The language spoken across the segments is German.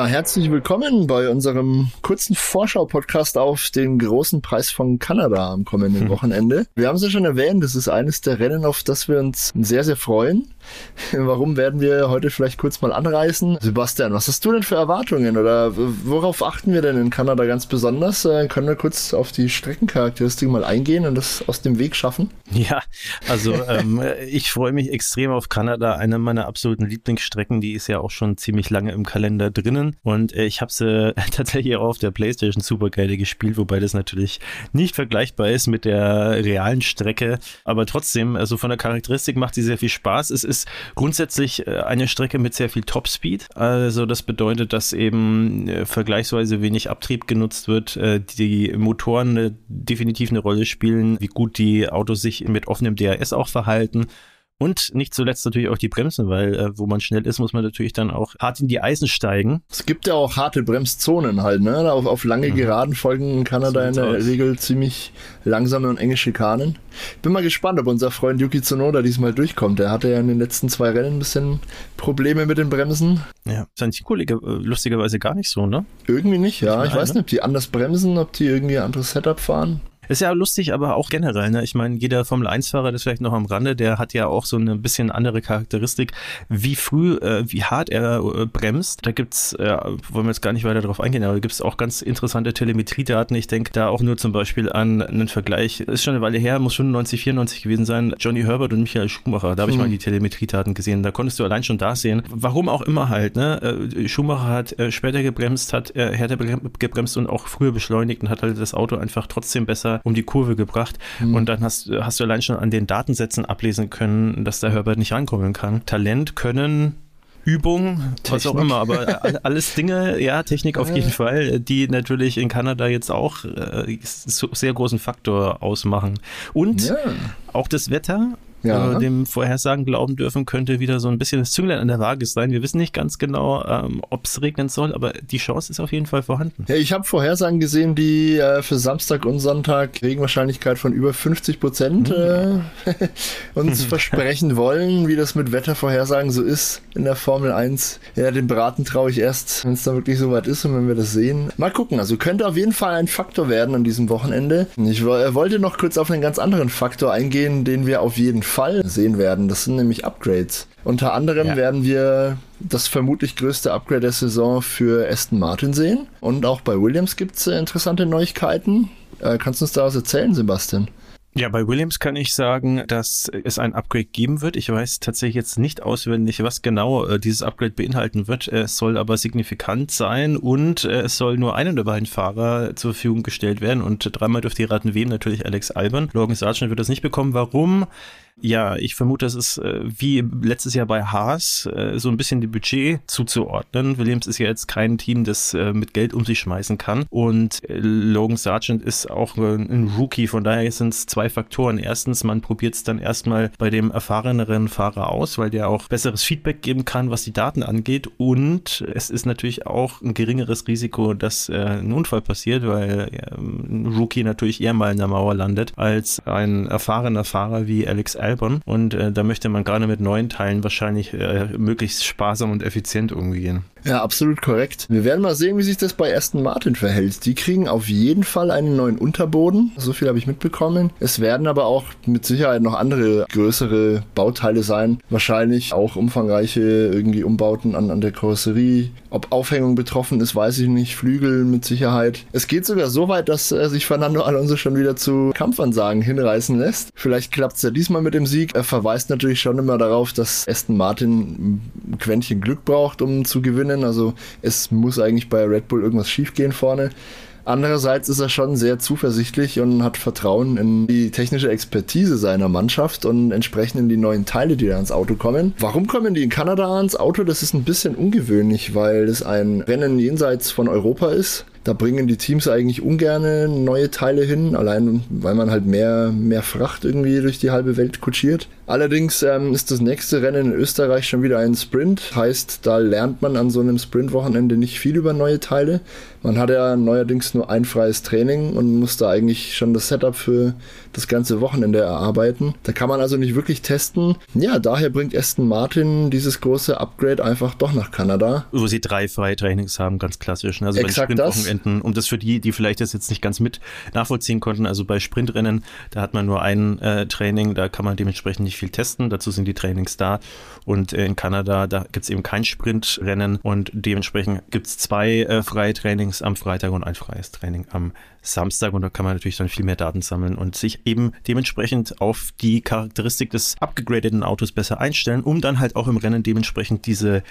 Ja, herzlich willkommen bei unserem kurzen Vorschau-Podcast auf den großen Preis von Kanada am kommenden hm. Wochenende. Wir haben es ja schon erwähnt, das ist eines der Rennen, auf das wir uns sehr, sehr freuen. Warum werden wir heute vielleicht kurz mal anreißen? Sebastian, was hast du denn für Erwartungen oder worauf achten wir denn in Kanada ganz besonders? Äh, können wir kurz auf die Streckencharakteristik mal eingehen und das aus dem Weg schaffen? Ja, also ähm, ich freue mich extrem auf Kanada. Eine meiner absoluten Lieblingsstrecken, die ist ja auch schon ziemlich lange im Kalender drinnen und äh, ich habe sie tatsächlich auch auf der PlayStation Supergeile gespielt, wobei das natürlich nicht vergleichbar ist mit der realen Strecke, aber trotzdem, also von der Charakteristik macht sie sehr viel Spaß. Es ist grundsätzlich äh, eine Strecke mit sehr viel Topspeed. Also das bedeutet, dass eben äh, vergleichsweise wenig Abtrieb genutzt wird. Äh, die Motoren definitiv eine Rolle spielen, wie gut die Autos sich mit offenem DRS auch verhalten. Und nicht zuletzt natürlich auch die Bremsen, weil äh, wo man schnell ist, muss man natürlich dann auch hart in die Eisen steigen. Es gibt ja auch harte Bremszonen halt, ne? Auf, auf lange mhm. Geraden folgen in Kanada in der aus. Regel ziemlich langsame und enge Schikanen. Bin mal gespannt, ob unser Freund Yuki Tsunoda diesmal durchkommt. Der hatte ja in den letzten zwei Rennen ein bisschen Probleme mit den Bremsen. Ja, sein Teamkollege äh, lustigerweise gar nicht so, ne? Irgendwie nicht, ja. Ich, ich weiß ne? nicht, ob die anders bremsen, ob die irgendwie ein anderes Setup fahren. Ist ja lustig, aber auch generell. Ne? Ich meine, jeder Formel-1-Fahrer, das vielleicht noch am Rande, der hat ja auch so eine bisschen andere Charakteristik, wie früh, äh, wie hart er äh, bremst. Da gibt's, äh, wollen wir jetzt gar nicht weiter darauf eingehen, aber da gibt es auch ganz interessante Telemetriedaten. Ich denke da auch nur zum Beispiel an einen Vergleich. Ist schon eine Weile her, muss schon 90, 94 gewesen sein. Johnny Herbert und Michael Schumacher. Da habe ich mhm. mal die Telemetriedaten gesehen. Da konntest du allein schon da sehen, warum auch immer halt. Ne? Äh, Schumacher hat äh, später gebremst, hat äh, härter gebremst und auch früher beschleunigt und hat halt das Auto einfach trotzdem besser um die Kurve gebracht. Mhm. Und dann hast, hast du allein schon an den Datensätzen ablesen können, dass der Herbert nicht rankommen kann. Talent, Können, Übung, Technik. was auch immer, aber alles Dinge, ja, Technik auf jeden Fall, die natürlich in Kanada jetzt auch äh, sehr großen Faktor ausmachen. Und ja. auch das Wetter ja. äh, dem Vorhersagen glauben dürfen, könnte wieder so ein bisschen das Zünglein an der Waage sein. Wir wissen nicht ganz genau, ähm, ob es regnen soll, aber die Chance ist auf jeden Fall vorhanden. Ja, ich habe Vorhersagen gesehen, die äh, für Samstag und Sonntag Regenwahrscheinlichkeit von über 50 Prozent mhm. äh, uns versprechen wollen, wie das mit Wettervorhersagen so ist in der Formel 1. Ja, den Braten traue ich erst, wenn es dann wirklich soweit ist und wenn wir das sehen. Mal gucken, also könnte auf jeden Fall ein Faktor werden an diesem Wochenende. Ich äh, wollte noch kurz auf einen ganz anderen Faktor eingehen, den wir auf jeden Fall Fall sehen werden. Das sind nämlich Upgrades. Unter anderem ja. werden wir das vermutlich größte Upgrade der Saison für Aston Martin sehen. Und auch bei Williams gibt es äh, interessante Neuigkeiten. Äh, kannst du uns da was erzählen, Sebastian? Ja, bei Williams kann ich sagen, dass es ein Upgrade geben wird. Ich weiß tatsächlich jetzt nicht auswendig, was genau äh, dieses Upgrade beinhalten wird. Es soll aber signifikant sein und äh, es soll nur einen der beiden Fahrer zur Verfügung gestellt werden. Und dreimal dürft ihr raten, wem natürlich Alex Albon. Logan Sargent wird das nicht bekommen. Warum? Ja, ich vermute, es ist äh, wie letztes Jahr bei Haas äh, so ein bisschen die Budget zuzuordnen. Williams ist ja jetzt kein Team, das äh, mit Geld um sich schmeißen kann. Und äh, Logan Sargent ist auch ein Rookie, von daher sind es zwei Faktoren. Erstens, man probiert es dann erstmal bei dem erfahreneren Fahrer aus, weil der auch besseres Feedback geben kann, was die Daten angeht. Und es ist natürlich auch ein geringeres Risiko, dass äh, ein Unfall passiert, weil ein Rookie natürlich eher mal in der Mauer landet, als ein erfahrener Fahrer wie Alex Albon Albon und äh, da möchte man gerade mit neuen Teilen wahrscheinlich äh, möglichst sparsam und effizient umgehen. Ja, absolut korrekt. Wir werden mal sehen, wie sich das bei Aston Martin verhält. Die kriegen auf jeden Fall einen neuen Unterboden. So viel habe ich mitbekommen. Es werden aber auch mit Sicherheit noch andere größere Bauteile sein. Wahrscheinlich auch umfangreiche irgendwie Umbauten an, an der Karosserie. Ob Aufhängung betroffen ist, weiß ich nicht. Flügel mit Sicherheit. Es geht sogar so weit, dass äh, sich Fernando Alonso schon wieder zu Kampfansagen hinreißen lässt. Vielleicht klappt es ja diesmal mit dem Sieg. Er verweist natürlich schon immer darauf, dass Aston Martin ein Quäntchen Glück braucht, um zu gewinnen. Also es muss eigentlich bei Red Bull irgendwas schiefgehen vorne. Andererseits ist er schon sehr zuversichtlich und hat Vertrauen in die technische Expertise seiner Mannschaft und entsprechend in die neuen Teile, die da ins Auto kommen. Warum kommen die in Kanada ans Auto? Das ist ein bisschen ungewöhnlich, weil es ein Rennen jenseits von Europa ist. Da bringen die Teams eigentlich ungern neue Teile hin, allein weil man halt mehr, mehr Fracht irgendwie durch die halbe Welt kutschiert. Allerdings ähm, ist das nächste Rennen in Österreich schon wieder ein Sprint. Heißt, da lernt man an so einem Sprintwochenende nicht viel über neue Teile. Man hat ja neuerdings nur ein freies Training und muss da eigentlich schon das Setup für das ganze Wochenende erarbeiten. Da kann man also nicht wirklich testen. Ja, daher bringt Aston Martin dieses große Upgrade einfach doch nach Kanada. Wo sie drei freie Trainings haben, ganz klassisch. Ne? Also Exakt bei den Sprintwochenenden, um das für die, die vielleicht das jetzt nicht ganz mit nachvollziehen konnten, also bei Sprintrennen, da hat man nur ein äh, Training, da kann man dementsprechend nicht viel testen. Dazu sind die Trainings da. Und äh, in Kanada, da gibt es eben kein Sprintrennen und dementsprechend gibt es zwei äh, freie Trainings Trainings am Freitag und ein freies Training am Samstag. Und da kann man natürlich dann viel mehr Daten sammeln und sich eben dementsprechend auf die Charakteristik des abgegradeten Autos besser einstellen, um dann halt auch im Rennen dementsprechend diese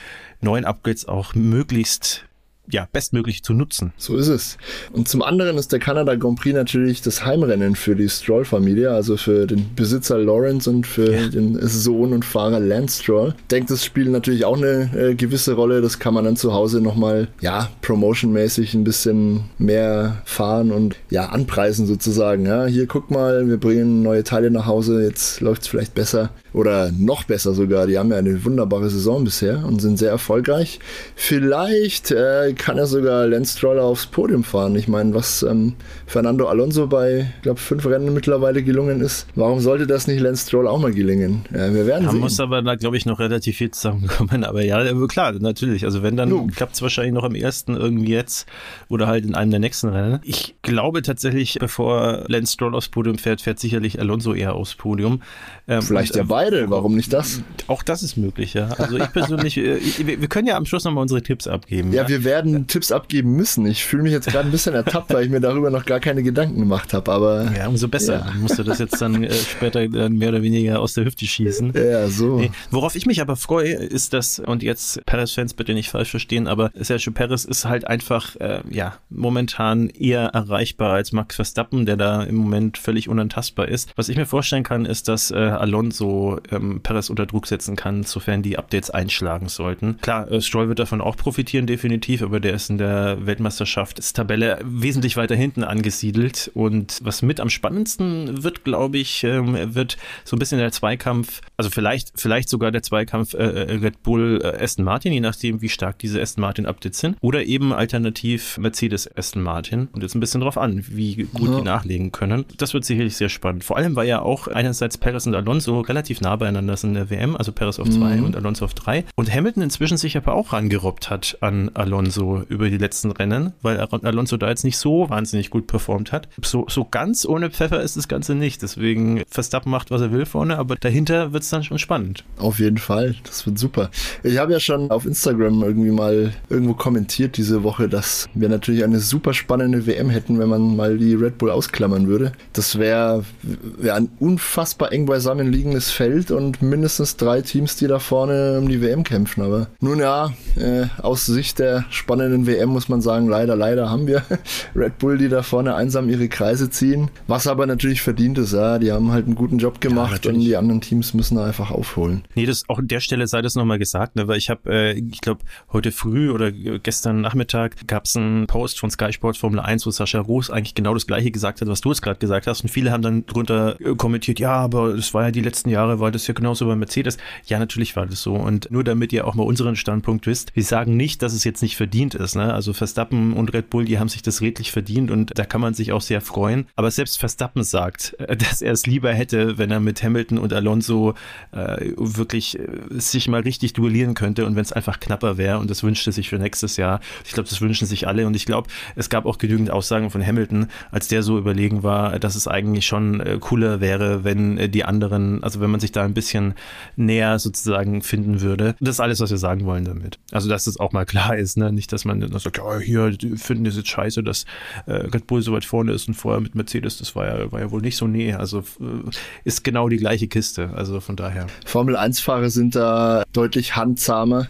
neuen Upgrades auch möglichst ja, bestmöglich zu nutzen. So ist es. Und zum anderen ist der Kanada Grand Prix natürlich das Heimrennen für die Stroll-Familie, also für den Besitzer Lawrence und für ja. den Sohn und Fahrer Lance Stroll. Ich denke, das spielt natürlich auch eine äh, gewisse Rolle. Das kann man dann zu Hause nochmal, ja, promotionmäßig ein bisschen mehr fahren und ja, anpreisen sozusagen. Ja, hier guck mal, wir bringen neue Teile nach Hause, jetzt läuft es vielleicht besser oder noch besser sogar. Die haben ja eine wunderbare Saison bisher und sind sehr erfolgreich. Vielleicht äh, kann er sogar Lance Stroller aufs Podium fahren. Ich meine, was ähm, Fernando Alonso bei, ich glaube, fünf Rennen mittlerweile gelungen ist, warum sollte das nicht Lance Stroll auch mal gelingen? Ja, wir werden da sehen. muss aber da, glaube ich, noch relativ viel zusammenkommen. Aber ja, klar, natürlich. Also wenn, dann klappt es wahrscheinlich noch im ersten irgendwie jetzt oder halt in einem der nächsten Rennen. Ich glaube tatsächlich, bevor Lance Stroll aufs Podium fährt, fährt sicherlich Alonso eher aufs Podium. Ähm, Vielleicht ja beide, warum nicht das? Auch das ist möglich, ja. Also ich persönlich, äh, wir können ja am Schluss nochmal unsere Tipps abgeben. Ja, ja, wir werden Tipps abgeben müssen. Ich fühle mich jetzt gerade ein bisschen ertappt, weil ich mir darüber noch gar keine Gedanken gemacht habe. Aber ja, umso besser. Ja. Musst du das jetzt dann äh, später äh, mehr oder weniger aus der Hüfte schießen. Ja, so. Nee. Worauf ich mich aber freue, ist das, und jetzt Perez-Fans bitte nicht falsch verstehen, aber Sergio Perez ist halt einfach, äh, ja, momentan eher erreichbar als Max Verstappen, der da im Moment völlig unantastbar ist. Was ich mir vorstellen kann, ist, dass äh, Alonso ähm, Perez unter Druck setzen kann, sofern die Updates einschlagen sollten. Klar, äh, Stroll wird davon auch profitieren, definitiv, aber der ist in der Weltmeisterschaftstabelle wesentlich weiter hinten angesiedelt. Und was mit am spannendsten wird, glaube ich, ähm, wird so ein bisschen der Zweikampf, also vielleicht, vielleicht sogar der Zweikampf äh, äh, Red Bull äh, Aston Martin, je nachdem, wie stark diese Aston Martin Updates sind. Oder eben alternativ Mercedes Aston Martin. Und jetzt ein bisschen drauf an, wie gut ja. die nachlegen können. Das wird sicherlich sehr spannend. Vor allem, weil ja auch einerseits Perez und Alonso relativ nah beieinander sind in der WM, also Perez auf 2 mhm. und Alonso auf 3. Und Hamilton inzwischen sich aber auch rangerobbt hat an Alonso über die letzten Rennen, weil Alonso da jetzt nicht so wahnsinnig gut performt hat. So, so ganz ohne Pfeffer ist das Ganze nicht. Deswegen Verstappen macht, was er will vorne, aber dahinter wird es dann schon spannend. Auf jeden Fall, das wird super. Ich habe ja schon auf Instagram irgendwie mal irgendwo kommentiert diese Woche, dass wir natürlich eine super spannende WM hätten, wenn man mal die Red Bull ausklammern würde. Das wäre wär ein unfassbar eng beisammen liegendes Feld und mindestens drei Teams, die da vorne um die WM kämpfen. Aber nun ja, äh, aus Sicht der spannenden WM muss man sagen, leider, leider haben wir Red Bull, die da vorne einsam ihre Kreise ziehen. Was aber natürlich verdient ist, ja. Die haben halt einen guten Job gemacht ja, und die anderen Teams müssen da einfach aufholen. Nee, das auch an der Stelle sei das nochmal gesagt, ne, weil ich habe, äh, ich glaube, heute früh oder gestern Nachmittag gab es einen Post von Sky Sports Formel 1, wo Sascha Roos eigentlich genau das gleiche gesagt hat, was du jetzt gerade gesagt hast. Und viele haben dann drunter äh, kommentiert, ja, aber das war ja die letzten Jahre, war das ja genauso bei Mercedes. Ja, natürlich war das so. Und nur damit ihr auch mal unseren Standpunkt wisst, wir sagen nicht, dass es jetzt nicht verdient ist. Ne? Also Verstappen und Red Bull, die haben sich das redlich verdient und da kann man sich auch sehr freuen. Aber selbst Verstappen sagt, äh, dass er es lieber hätte, wenn er mit Hamilton und Alonso äh, wirklich äh, sich mal richtig duellieren könnte und wenn es einfach knapper wäre und das wünschte sich für nächstes Jahr. Ich glaube, das wünschen sich alle und ich glaube, es gab auch genügend Aussagen von Hamilton, als der so überlegen war, dass es eigentlich schon äh, cooler wäre, wenn äh, die anderen, also wenn man sich da ein bisschen näher sozusagen finden würde. Das ist alles, was wir sagen wollen damit. Also, dass das auch mal klar ist, ne? Nicht, dass man dann sagt, ja, hier die finden das jetzt scheiße, dass äh, Red Bull so weit vorne ist und vorher mit Mercedes, das war ja, war ja wohl nicht so, nee, also äh, ist genau die gleiche Kiste, also von daher. Formel 1-Fahrer sind da deutlich handzahmer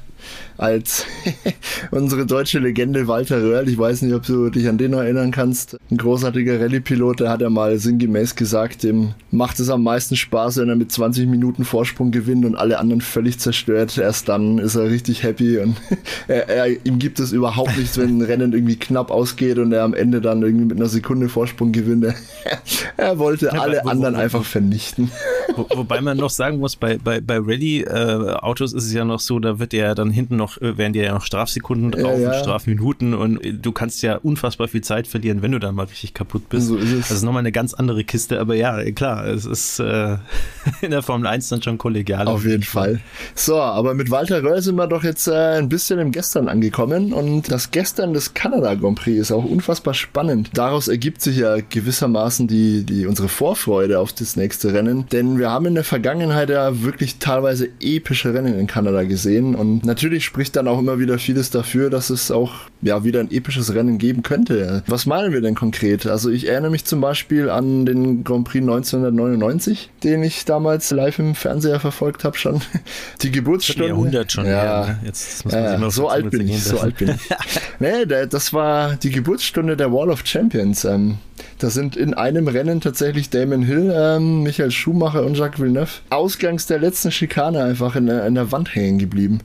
als unsere deutsche Legende Walter Röhrl. Ich weiß nicht, ob du dich an den noch erinnern kannst. Ein großartiger Rallye-Pilot, der hat ja mal sinngemäß gesagt, dem macht es am meisten Spaß, wenn er mit 20 Minuten Vorsprung gewinnt und alle anderen völlig zerstört. Erst dann ist er richtig happy und er, er, ihm gibt es überhaupt nichts, wenn ein Rennen irgendwie knapp ausgeht und er am Ende dann irgendwie mit einer Sekunde Vorsprung gewinnt. er wollte alle anderen einfach vernichten. Wo, wobei man noch sagen muss, bei, bei, bei Rallye-Autos äh, ist es ja noch so, da wird er dann hinten noch noch, äh, werden dir ja noch Strafsekunden drauf ja, ja. und Strafminuten und äh, du kannst ja unfassbar viel Zeit verlieren, wenn du dann mal richtig kaputt bist. So ist es. Das ist nochmal eine ganz andere Kiste, aber ja, klar, es ist äh, in der Formel 1 dann schon kollegial. Auf jeden Fall. So, aber mit Walter Röll sind wir doch jetzt äh, ein bisschen im Gestern angekommen und das Gestern des Kanada Grand Prix ist auch unfassbar spannend. Daraus ergibt sich ja gewissermaßen die, die unsere Vorfreude auf das nächste Rennen, denn wir haben in der Vergangenheit ja wirklich teilweise epische Rennen in Kanada gesehen und natürlich spricht dann auch immer wieder vieles dafür, dass es auch ja wieder ein episches Rennen geben könnte. Was meinen wir denn konkret? Also ich erinnere mich zum Beispiel an den Grand Prix 1999, den ich damals live im Fernseher verfolgt habe schon. Die Geburtsstunde. Jahrhundert schon. Ja, ja ne? Jetzt muss man ja, sich so alt bin ich, so alt bin ich. nee, das war die Geburtsstunde der Wall of Champions. Ähm, da sind in einem Rennen tatsächlich Damon Hill, ähm, Michael Schumacher und Jacques Villeneuve ausgangs der letzten Schikane einfach in der, in der Wand hängen geblieben.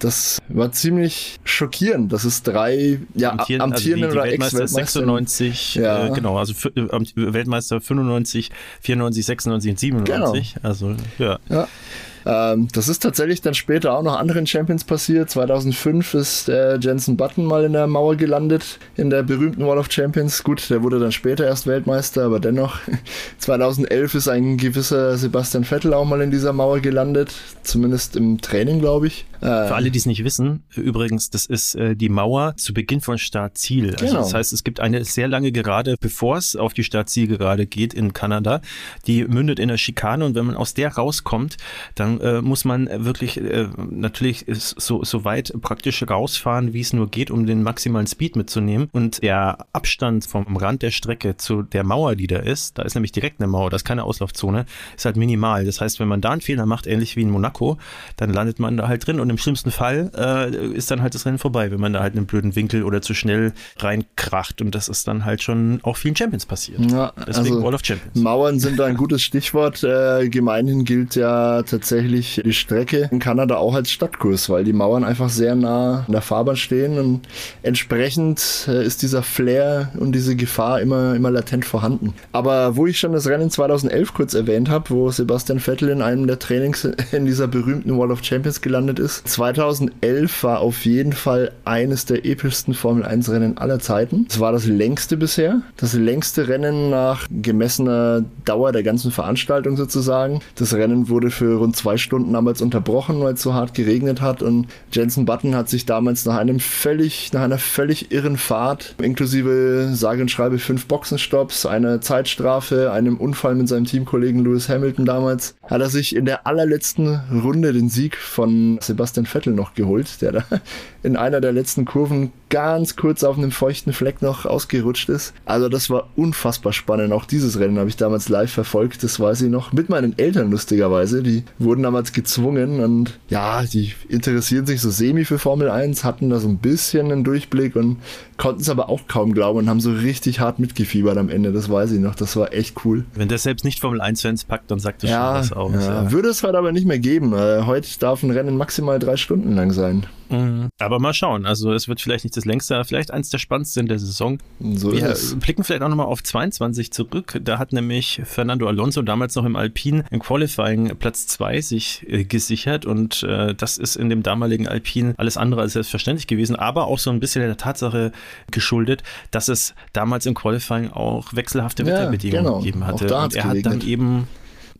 Das war ziemlich schockierend, dass es drei ja, amtierende, amtierenden also die, die oder Weltmeister 96, ja. äh, genau, also äh, Weltmeister 95, 94, 96 und 97. Genau. Also ja. ja. Ähm, das ist tatsächlich dann später auch noch anderen Champions passiert. 2005 ist der Jensen Button mal in der Mauer gelandet, in der berühmten Wall of Champions. Gut, der wurde dann später erst Weltmeister, aber dennoch. 2011 ist ein gewisser Sebastian Vettel auch mal in dieser Mauer gelandet, zumindest im Training, glaube ich. Äh, Für alle, die es nicht wissen, übrigens, das ist äh, die Mauer zu Beginn von Start-Ziel. Also genau. das heißt, es gibt eine sehr lange Gerade, bevor es auf die Start-Ziel-Gerade geht in Kanada. Die mündet in der Schikane und wenn man aus der rauskommt, dann äh, muss man wirklich äh, natürlich so, so weit praktisch rausfahren, wie es nur geht, um den maximalen Speed mitzunehmen. Und der Abstand vom Rand der Strecke zu der Mauer, die da ist, da ist nämlich direkt eine Mauer, da ist keine Auslaufzone, ist halt minimal. Das heißt, wenn man da einen Fehler macht, ähnlich wie in Monaco, dann landet man da halt drin und im schlimmsten Fall äh, ist dann halt das Rennen vorbei, wenn man da halt einen blöden Winkel oder zu schnell reinkracht. Und das ist dann halt schon auch vielen Champions passiert. Ja, Deswegen also Wall of Champions. Mauern sind da ein gutes Stichwort. Äh, gemeinhin gilt ja tatsächlich die Strecke in Kanada auch als Stadtkurs, weil die Mauern einfach sehr nah an der Fahrbahn stehen und entsprechend äh, ist dieser Flair und diese Gefahr immer, immer latent vorhanden. Aber wo ich schon das Rennen 2011 kurz erwähnt habe, wo Sebastian Vettel in einem der Trainings in dieser berühmten Wall of Champions gelandet ist, 2011 war auf jeden Fall eines der epischsten Formel 1 Rennen aller Zeiten. Es war das längste bisher, das längste Rennen nach gemessener Dauer der ganzen Veranstaltung sozusagen. Das Rennen wurde für rund zwei Stunden damals unterbrochen, weil es so hart geregnet hat und Jensen Button hat sich damals nach einem völlig, nach einer völlig irren Fahrt, inklusive sage und schreibe fünf Boxenstopps, einer Zeitstrafe, einem Unfall mit seinem Teamkollegen Lewis Hamilton damals, hat er sich in der allerletzten Runde den Sieg von Sebastian Sebastian Vettel noch geholt, der da in einer der letzten Kurven ganz kurz auf einem feuchten Fleck noch ausgerutscht ist. Also das war unfassbar spannend. Auch dieses Rennen habe ich damals live verfolgt, das weiß ich noch. Mit meinen Eltern lustigerweise. Die wurden damals gezwungen und ja, die interessieren sich so semi für Formel 1, hatten da so ein bisschen einen Durchblick und konnten es aber auch kaum glauben und haben so richtig hart mitgefiebert am Ende. Das weiß ich noch. Das war echt cool. Wenn der selbst nicht Formel 1-Fans packt, dann sagt das ja, schon was aus. Ja. Ja. Würde es heute aber nicht mehr geben. Äh, heute darf ein Rennen maximal drei Stunden lang sein. Mhm. Aber mal schauen. Also es wird vielleicht nicht das längste, aber vielleicht eins der spannendsten der Saison. So Wir blicken vielleicht auch nochmal auf 22 zurück. Da hat nämlich Fernando Alonso damals noch im Alpin im Qualifying Platz 2 sich äh, gesichert und äh, das ist in dem damaligen Alpin alles andere als selbstverständlich gewesen, aber auch so ein bisschen der Tatsache geschuldet, dass es damals im Qualifying auch wechselhafte Wetterbedingungen genau. gegeben hatte. und er hat dann eben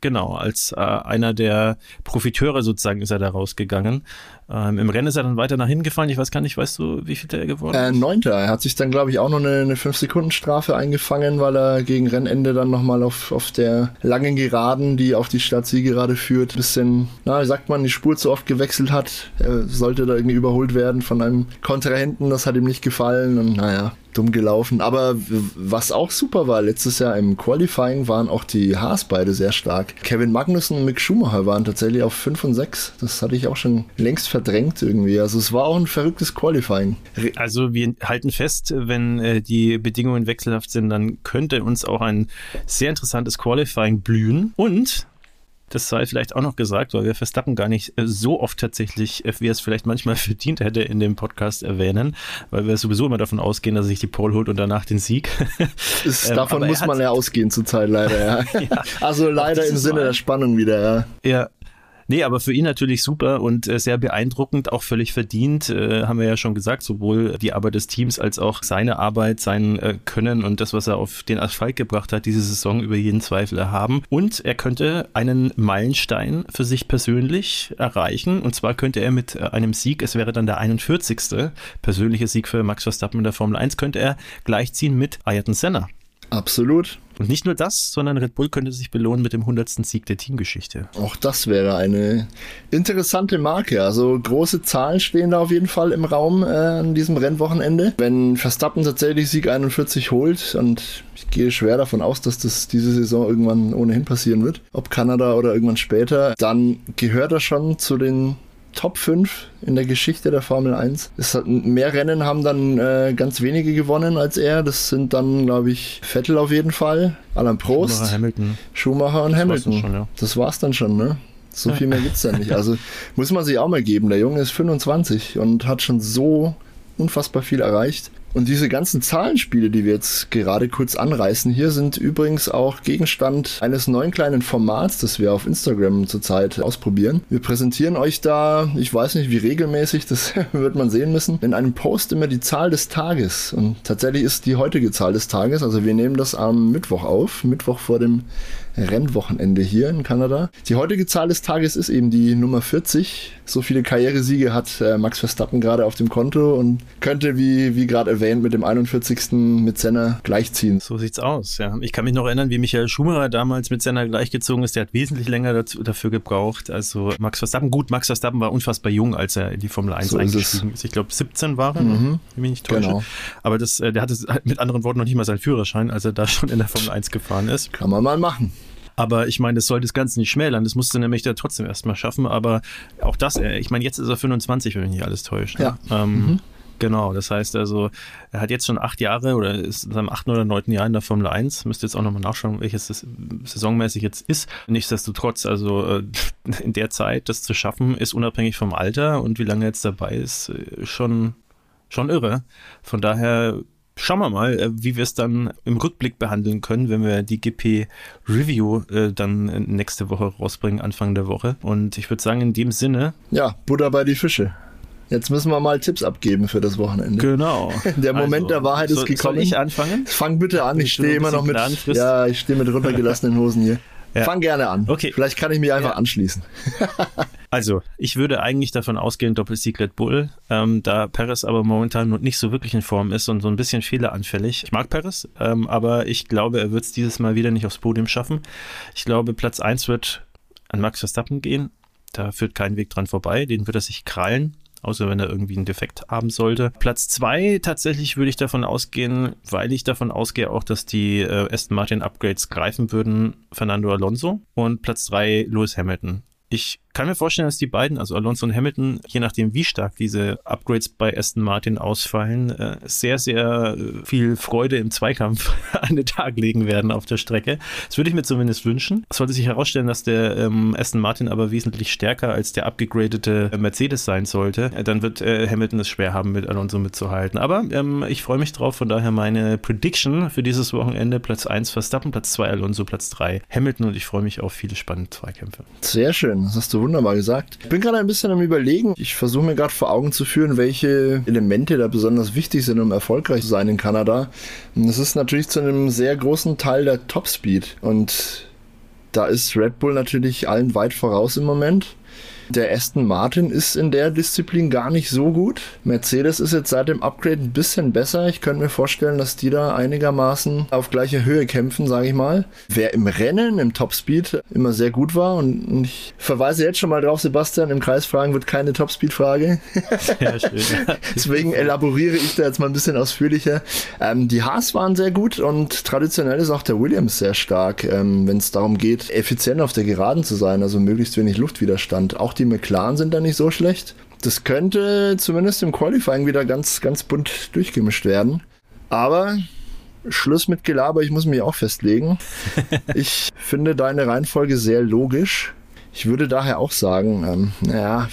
Genau, als äh, einer der Profiteure sozusagen ist er da rausgegangen. Ähm, Im Rennen ist er dann weiter nach hinten gefallen. Ich weiß gar nicht, weißt du, wie viel der geworden ist? Äh, Neunter. Er hat sich dann, glaube ich, auch noch eine, eine 5-Sekunden-Strafe eingefangen, weil er gegen Rennende dann nochmal auf, auf der langen Geraden, die auf die Stadt gerade führt, ein bisschen, na, wie sagt man, die Spur zu oft gewechselt hat. Er sollte da irgendwie überholt werden von einem Kontrahenten. Das hat ihm nicht gefallen und naja, dumm gelaufen. Aber was auch super war, letztes Jahr im Qualifying waren auch die Haas beide sehr stark. Kevin Magnussen und Mick Schumacher waren tatsächlich auf 5 und 6. Das hatte ich auch schon längst verdrängt verdrängt irgendwie. Also es war auch ein verrücktes Qualifying. Also wir halten fest, wenn äh, die Bedingungen wechselhaft sind, dann könnte uns auch ein sehr interessantes Qualifying blühen. Und das sei vielleicht auch noch gesagt, weil wir Verstappen gar nicht äh, so oft tatsächlich, äh, wie er es vielleicht manchmal verdient hätte, in dem Podcast erwähnen, weil wir sowieso immer davon ausgehen, dass er sich die Pole holt und danach den Sieg. Ist, ähm, davon muss man ja ausgehen zurzeit leider, ja. ja also leider im Sinne der Spannung wieder, ja. Ja, Nee, aber für ihn natürlich super und äh, sehr beeindruckend, auch völlig verdient, äh, haben wir ja schon gesagt, sowohl die Arbeit des Teams als auch seine Arbeit, sein äh, Können und das, was er auf den Asphalt gebracht hat, diese Saison über jeden Zweifel erhaben. Und er könnte einen Meilenstein für sich persönlich erreichen und zwar könnte er mit äh, einem Sieg, es wäre dann der 41. persönliche Sieg für Max Verstappen in der Formel 1, könnte er gleichziehen mit Ayrton Senna. Absolut. Und nicht nur das, sondern Red Bull könnte sich belohnen mit dem 100. Sieg der Teamgeschichte. Auch das wäre eine interessante Marke. Also große Zahlen stehen da auf jeden Fall im Raum äh, an diesem Rennwochenende. Wenn Verstappen tatsächlich Sieg 41 holt, und ich gehe schwer davon aus, dass das diese Saison irgendwann ohnehin passieren wird, ob Kanada oder irgendwann später, dann gehört er schon zu den Top 5 in der Geschichte der Formel 1. Es hat, mehr Rennen haben dann äh, ganz wenige gewonnen als er. Das sind dann, glaube ich, Vettel auf jeden Fall, Alain Prost, Schumacher, Hamilton. Schumacher und das Hamilton. War's schon, ja. Das war's dann schon, ne? So viel mehr gibt's da nicht. Also muss man sich auch mal geben. Der Junge ist 25 und hat schon so unfassbar viel erreicht. Und diese ganzen Zahlenspiele, die wir jetzt gerade kurz anreißen hier, sind übrigens auch Gegenstand eines neuen kleinen Formats, das wir auf Instagram zurzeit ausprobieren. Wir präsentieren euch da, ich weiß nicht wie regelmäßig, das wird man sehen müssen, in einem Post immer die Zahl des Tages. Und tatsächlich ist die heutige Zahl des Tages, also wir nehmen das am Mittwoch auf, Mittwoch vor dem Rennwochenende hier in Kanada. Die heutige Zahl des Tages ist eben die Nummer 40. So viele Karrieresiege hat äh, Max Verstappen gerade auf dem Konto und könnte, wie, wie gerade erwähnt, mit dem 41. mit Senna gleichziehen. So sieht's aus, ja. Ich kann mich noch erinnern, wie Michael Schumacher damals mit Senna gleichgezogen ist. Der hat wesentlich länger dazu, dafür gebraucht. Also Max Verstappen, gut, Max Verstappen war unfassbar jung, als er in die Formel 1 so eingestiegen ist. ist. Ich glaube, 17 war er, mhm. wenn mich nicht täusche. Genau. Aber das, äh, der hatte mit anderen Worten noch nicht mal seinen Führerschein, als er da schon in der Formel 1 gefahren ist. Kann man mal machen. Aber ich meine, das soll das Ganze nicht schmälern. Das musste nämlich da trotzdem erstmal schaffen. Aber auch das, äh, ich meine, jetzt ist er 25, wenn mich nicht alles täuscht. Ne? Ja. Ähm, mhm. Genau, das heißt also, er hat jetzt schon acht Jahre oder ist in seinem achten oder neunten Jahr in der Formel 1. Müsste jetzt auch nochmal nachschauen, welches das saisonmäßig jetzt ist. Nichtsdestotrotz, also äh, in der Zeit das zu schaffen, ist unabhängig vom Alter und wie lange er jetzt dabei ist, äh, schon, schon irre. Von daher Schauen wir mal, äh, wie wir es dann im Rückblick behandeln können, wenn wir die GP Review äh, dann nächste Woche rausbringen, Anfang der Woche. Und ich würde sagen, in dem Sinne. Ja, Butter bei die Fische. Jetzt müssen wir mal Tipps abgeben für das Wochenende. Genau. Der Moment also, der Wahrheit ist gekommen. Soll ich anfangen? Fang bitte an. Ich stehe immer noch mit. Ja, ich stehe mit runtergelassenen Hosen hier. Ja. Fang gerne an. Okay. Vielleicht kann ich mich einfach ja. anschließen. also, ich würde eigentlich davon ausgehen, Doppelsieg Red Bull, ähm, da Perez aber momentan nicht so wirklich in Form ist und so ein bisschen fehleranfällig. Ich mag Perez, ähm, aber ich glaube, er wird es dieses Mal wieder nicht aufs Podium schaffen. Ich glaube, Platz 1 wird an Max Verstappen gehen. Da führt kein Weg dran vorbei. Den wird er sich krallen außer wenn er irgendwie einen Defekt haben sollte. Platz zwei tatsächlich würde ich davon ausgehen, weil ich davon ausgehe auch, dass die äh, Aston Martin Upgrades greifen würden, Fernando Alonso und Platz drei Lewis Hamilton. Ich kann mir vorstellen, dass die beiden, also Alonso und Hamilton, je nachdem, wie stark diese Upgrades bei Aston Martin ausfallen, äh, sehr, sehr äh, viel Freude im Zweikampf an den Tag legen werden auf der Strecke. Das würde ich mir zumindest wünschen. Es sollte sich herausstellen, dass der ähm, Aston Martin aber wesentlich stärker als der abgegradete Mercedes sein sollte. Äh, dann wird äh, Hamilton es schwer haben, mit Alonso mitzuhalten. Aber ähm, ich freue mich drauf. Von daher meine Prediction für dieses Wochenende: Platz 1 Verstappen, Platz 2 Alonso, Platz 3 Hamilton und ich freue mich auf viele spannende Zweikämpfe. Sehr schön. Das hast du wunderbar gesagt. Ich bin gerade ein bisschen am Überlegen. Ich versuche mir gerade vor Augen zu führen, welche Elemente da besonders wichtig sind, um erfolgreich zu sein in Kanada. Und das ist natürlich zu einem sehr großen Teil der Topspeed. Und da ist Red Bull natürlich allen weit voraus im Moment. Der Aston Martin ist in der Disziplin gar nicht so gut. Mercedes ist jetzt seit dem Upgrade ein bisschen besser. Ich könnte mir vorstellen, dass die da einigermaßen auf gleicher Höhe kämpfen, sage ich mal. Wer im Rennen, im Topspeed immer sehr gut war und ich verweise jetzt schon mal drauf, Sebastian, im Kreisfragen wird keine Topspeed-Frage. Ja, Deswegen elaboriere ich da jetzt mal ein bisschen ausführlicher. Ähm, die Haas waren sehr gut und traditionell ist auch der Williams sehr stark, ähm, wenn es darum geht, effizient auf der Geraden zu sein, also möglichst wenig Luftwiderstand. Auch die die McLaren sind da nicht so schlecht. Das könnte zumindest im Qualifying wieder ganz, ganz bunt durchgemischt werden. Aber Schluss mit Gelaber, ich muss mich auch festlegen. ich finde deine Reihenfolge sehr logisch. Ich würde daher auch sagen, ähm, naja,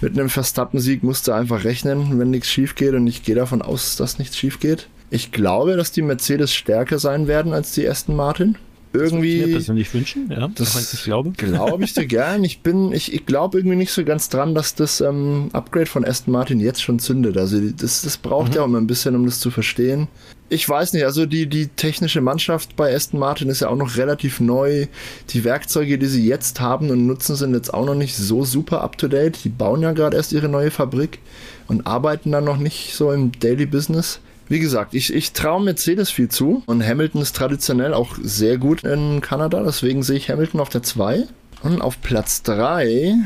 mit einem Verstappen-Sieg musst du einfach rechnen, wenn nichts schief geht und ich gehe davon aus, dass nichts schief geht. Ich glaube, dass die Mercedes stärker sein werden als die Aston Martin irgendwie. Das ich mir persönlich wünschen, ja. Das ich glaube. Glaube ich dir gern. Ich bin, ich, ich glaube irgendwie nicht so ganz dran, dass das ähm, Upgrade von Aston Martin jetzt schon zündet. Also das, das braucht mhm. ja auch mal ein bisschen, um das zu verstehen. Ich weiß nicht, also die, die technische Mannschaft bei Aston Martin ist ja auch noch relativ neu. Die Werkzeuge, die sie jetzt haben und nutzen, sind jetzt auch noch nicht so super up to date. Die bauen ja gerade erst ihre neue Fabrik und arbeiten dann noch nicht so im Daily Business. Wie gesagt, ich, ich traue Mercedes viel zu und Hamilton ist traditionell auch sehr gut in Kanada, deswegen sehe ich Hamilton auf der 2. Und auf Platz 3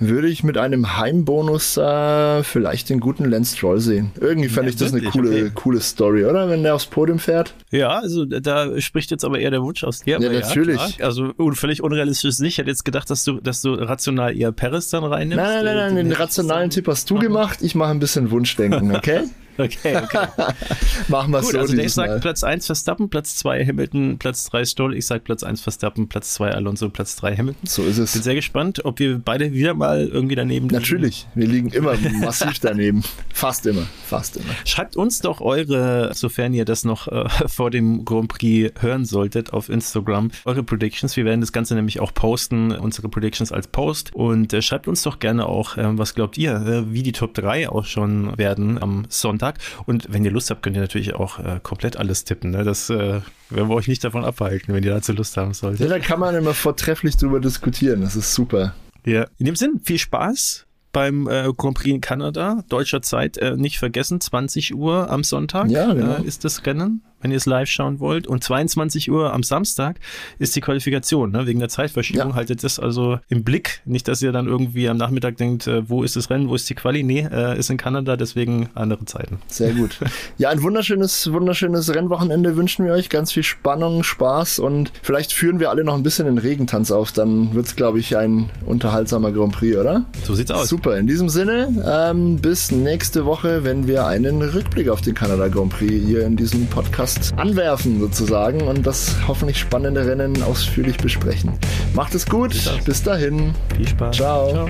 würde ich mit einem Heimbonus äh, vielleicht den guten Lance Stroll sehen. Irgendwie fände ja, ich das wirklich? eine coole, okay. coole Story, oder? Wenn der aufs Podium fährt. Ja, also da spricht jetzt aber eher der Wunsch aus dir. Ja, natürlich. Ja, also völlig unrealistisch nicht. Ich hätte jetzt gedacht, dass du, dass du rational eher Paris dann reinnimmst. Nein, nein, nein, den, den rationalen Tipp hast du gemacht. Ich mache ein bisschen Wunschdenken, okay? Okay, okay. Machen wir so. Also ich sage Platz 1 Verstappen, Platz 2 Hamilton, Platz 3 Stoll. Ich sage Platz 1 Verstappen, Platz 2 Alonso, Platz 3 Hamilton. So ist es. Bin sehr gespannt, ob wir beide wieder mal irgendwie daneben liegen. Natürlich, wir liegen immer massiv daneben. Fast immer, fast immer. Schreibt uns doch eure, sofern ihr das noch äh, vor dem Grand Prix hören solltet, auf Instagram, eure Predictions. Wir werden das Ganze nämlich auch posten, unsere Predictions als Post. Und äh, schreibt uns doch gerne auch, äh, was glaubt ihr, äh, wie die Top 3 auch schon werden am Sonntag. Sonntag. Und wenn ihr Lust habt, könnt ihr natürlich auch äh, komplett alles tippen. Ne? Das äh, werden wir euch nicht davon abhalten, wenn ihr dazu Lust haben solltet. Ja, da kann man immer vortrefflich drüber diskutieren. Das ist super. Ja, in dem Sinn, viel Spaß beim äh, Grand Prix in Kanada, deutscher Zeit, äh, nicht vergessen, 20 Uhr am Sonntag ja, genau. äh, ist das Rennen wenn ihr es live schauen wollt. Und 22 Uhr am Samstag ist die Qualifikation, ne? wegen der Zeitverschiebung. Ja. Haltet das also im Blick. Nicht, dass ihr dann irgendwie am Nachmittag denkt, äh, wo ist das Rennen, wo ist die Quali? Nee, äh, ist in Kanada, deswegen andere Zeiten. Sehr gut. Ja, ein wunderschönes, wunderschönes Rennwochenende wünschen wir euch. Ganz viel Spannung, Spaß und vielleicht führen wir alle noch ein bisschen den Regentanz auf. Dann wird es, glaube ich, ein unterhaltsamer Grand Prix, oder? So sieht's aus. Super. In diesem Sinne, ähm, bis nächste Woche, wenn wir einen Rückblick auf den Kanada Grand Prix hier in diesem Podcast Podcast anwerfen sozusagen und das hoffentlich spannende Rennen ausführlich besprechen. Macht es gut. Bis dahin. Viel Spaß. Ciao. Ciao.